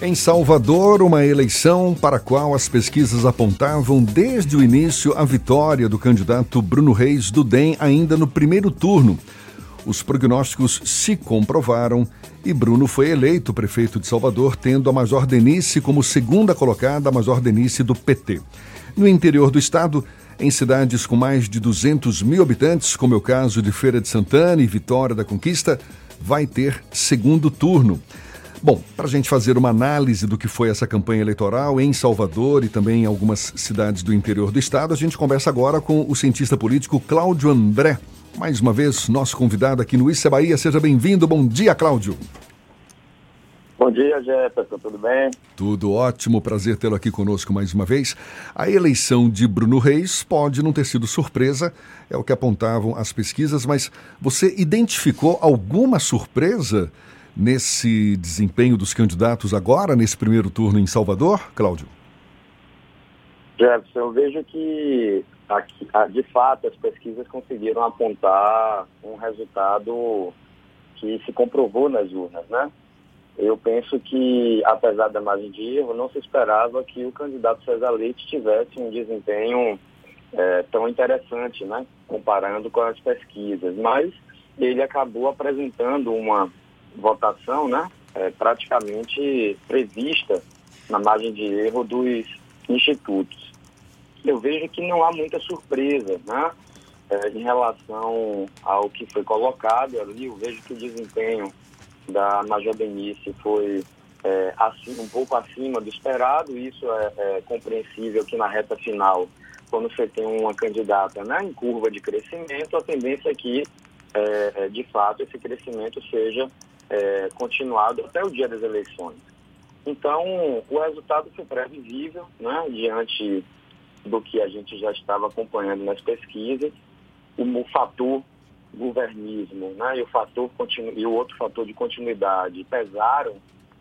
Em Salvador, uma eleição para a qual as pesquisas apontavam desde o início a vitória do candidato Bruno Reis do DEM ainda no primeiro turno. Os prognósticos se comprovaram e Bruno foi eleito prefeito de Salvador, tendo a Major Denise como segunda colocada, a Major Denise do PT. No interior do estado, em cidades com mais de 200 mil habitantes, como é o caso de Feira de Santana e Vitória da Conquista, vai ter segundo turno. Bom, para a gente fazer uma análise do que foi essa campanha eleitoral em Salvador e também em algumas cidades do interior do estado, a gente conversa agora com o cientista político Cláudio André. Mais uma vez, nosso convidado aqui no Issa Bahia. Seja bem-vindo. Bom dia, Cláudio. Bom dia, Jefferson, tudo bem? Tudo ótimo, prazer tê-lo aqui conosco mais uma vez. A eleição de Bruno Reis pode não ter sido surpresa, é o que apontavam as pesquisas, mas você identificou alguma surpresa nesse desempenho dos candidatos agora, nesse primeiro turno em Salvador, Cláudio? Jefferson, eu vejo que, aqui, ah, de fato, as pesquisas conseguiram apontar um resultado que se comprovou nas urnas, né? Eu penso que, apesar da margem de erro, não se esperava que o candidato César Leite tivesse um desempenho é, tão interessante, né? Comparando com as pesquisas. Mas ele acabou apresentando uma votação, né, é, praticamente prevista na margem de erro dos institutos. Eu vejo que não há muita surpresa, né, é, em relação ao que foi colocado ali. Eu vejo que o desempenho da Major Benice foi é, um pouco acima do esperado. Isso é, é, compreensível que na reta final, quando você tem uma candidata né, em curva de crescimento, a tendência é que, é de fato, esse crescimento seja é, continuado até o dia das eleições. Então, o resultado foi previsível, né, diante do que a gente já estava acompanhando nas pesquisas. O, o fator governismo né, e, o fator e o outro fator de continuidade pesaram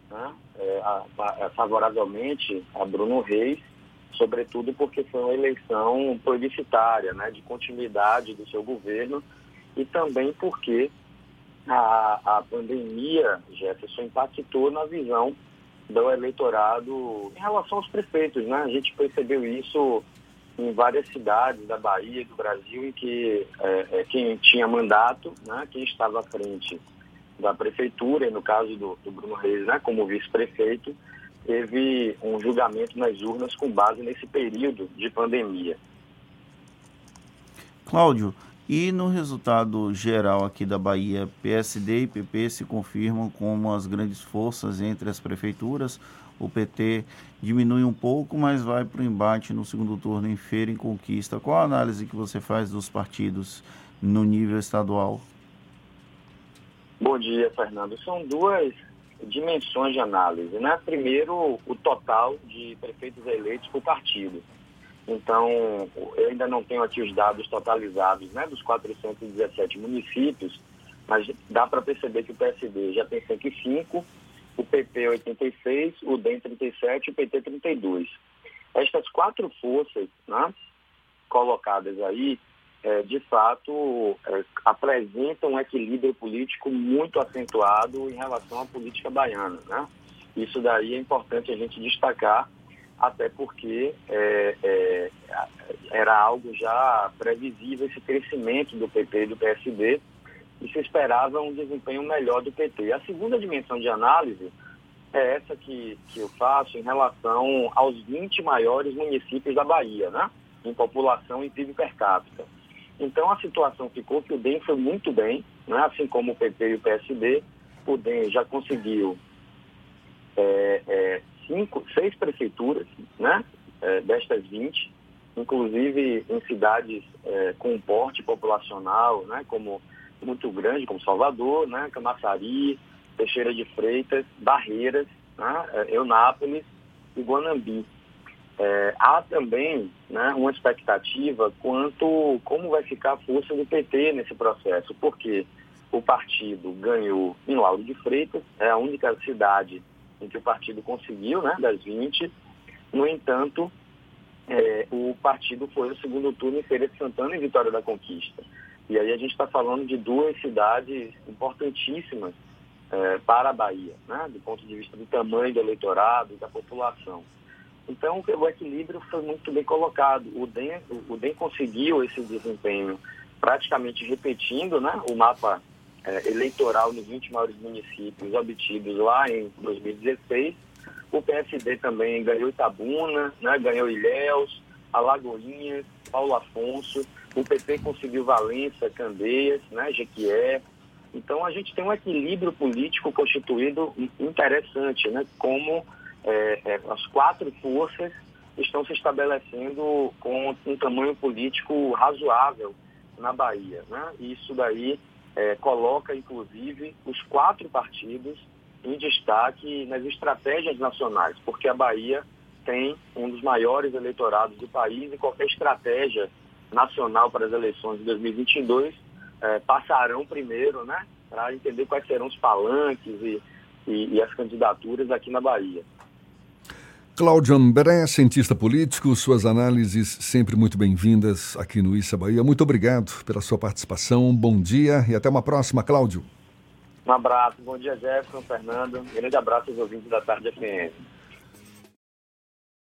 né, é, a, a, favoravelmente a Bruno Reis, sobretudo porque foi uma eleição plebiscitária, né, de continuidade do seu governo e também porque a, a pandemia, Jefferson, impactou na visão do eleitorado em relação aos prefeitos, né? A gente percebeu isso em várias cidades da Bahia do Brasil em que é, é, quem tinha mandato, né, quem estava à frente da prefeitura, e no caso do, do Bruno Reis, né, como vice-prefeito, teve um julgamento nas urnas com base nesse período de pandemia. Cláudio, e no resultado geral aqui da Bahia, PSD e PP se confirmam como as grandes forças entre as prefeituras. O PT diminui um pouco, mas vai para o embate no segundo turno em Feira em Conquista. Qual a análise que você faz dos partidos no nível estadual? Bom dia, Fernando. São duas dimensões de análise. Né? Primeiro, o total de prefeitos eleitos por partido. Então, eu ainda não tenho aqui os dados totalizados né, dos 417 municípios, mas dá para perceber que o PSD já tem 105, o PP 86, o DEM 37 e o PT 32. Estas quatro forças né, colocadas aí, é, de fato, é, apresentam um equilíbrio político muito acentuado em relação à política baiana. Né? Isso daí é importante a gente destacar até porque é, é, era algo já previsível esse crescimento do PT e do PSB e se esperava um desempenho melhor do PT. A segunda dimensão de análise é essa que, que eu faço em relação aos 20 maiores municípios da Bahia, né? em população e PIB per capita. Então a situação ficou que o DEM foi muito bem, né? assim como o PT e o PSB, o DEM já conseguiu é, é, cinco, seis prefeituras, né, é, destas 20, inclusive em cidades é, com porte populacional, né, como muito grande, como Salvador, né, Camaçari, Teixeira de Freitas, Barreiras, né, é, Eunápolis e Guanambi. É, há também né, uma expectativa quanto como vai ficar a força do PT nesse processo, porque o partido ganhou em Lauro de Freitas, é a única cidade em que o partido conseguiu, né, das 20. No entanto, é, o partido foi no segundo turno em Feira de Santana e Vitória da Conquista. E aí a gente está falando de duas cidades importantíssimas é, para a Bahia, né? do ponto de vista do tamanho do eleitorado e da população. Então, o equilíbrio foi muito bem colocado. O DEM, o DEM conseguiu esse desempenho praticamente repetindo né, o mapa eleitoral nos 20 maiores municípios obtidos lá em 2016. O PSD também ganhou Itabuna, né, ganhou Ilhéus, Alagoinhas, Paulo Afonso. O PP conseguiu Valença, Candeias, né, Jequié. Então, a gente tem um equilíbrio político constituído interessante, né, como é, é, as quatro forças estão se estabelecendo com um tamanho político razoável na Bahia. Né? E isso daí é, coloca, inclusive, os quatro partidos em destaque nas estratégias nacionais, porque a Bahia tem um dos maiores eleitorados do país e qualquer estratégia nacional para as eleições de 2022 é, passarão primeiro, né, para entender quais serão os palanques e, e, e as candidaturas aqui na Bahia. Cláudio Ambré, cientista político, suas análises sempre muito bem-vindas aqui no Issa Bahia. Muito obrigado pela sua participação. Bom dia e até uma próxima, Cláudio. Um abraço, bom dia Jefferson, Fernando. Grande abraço aos ouvintes da Tarde FM.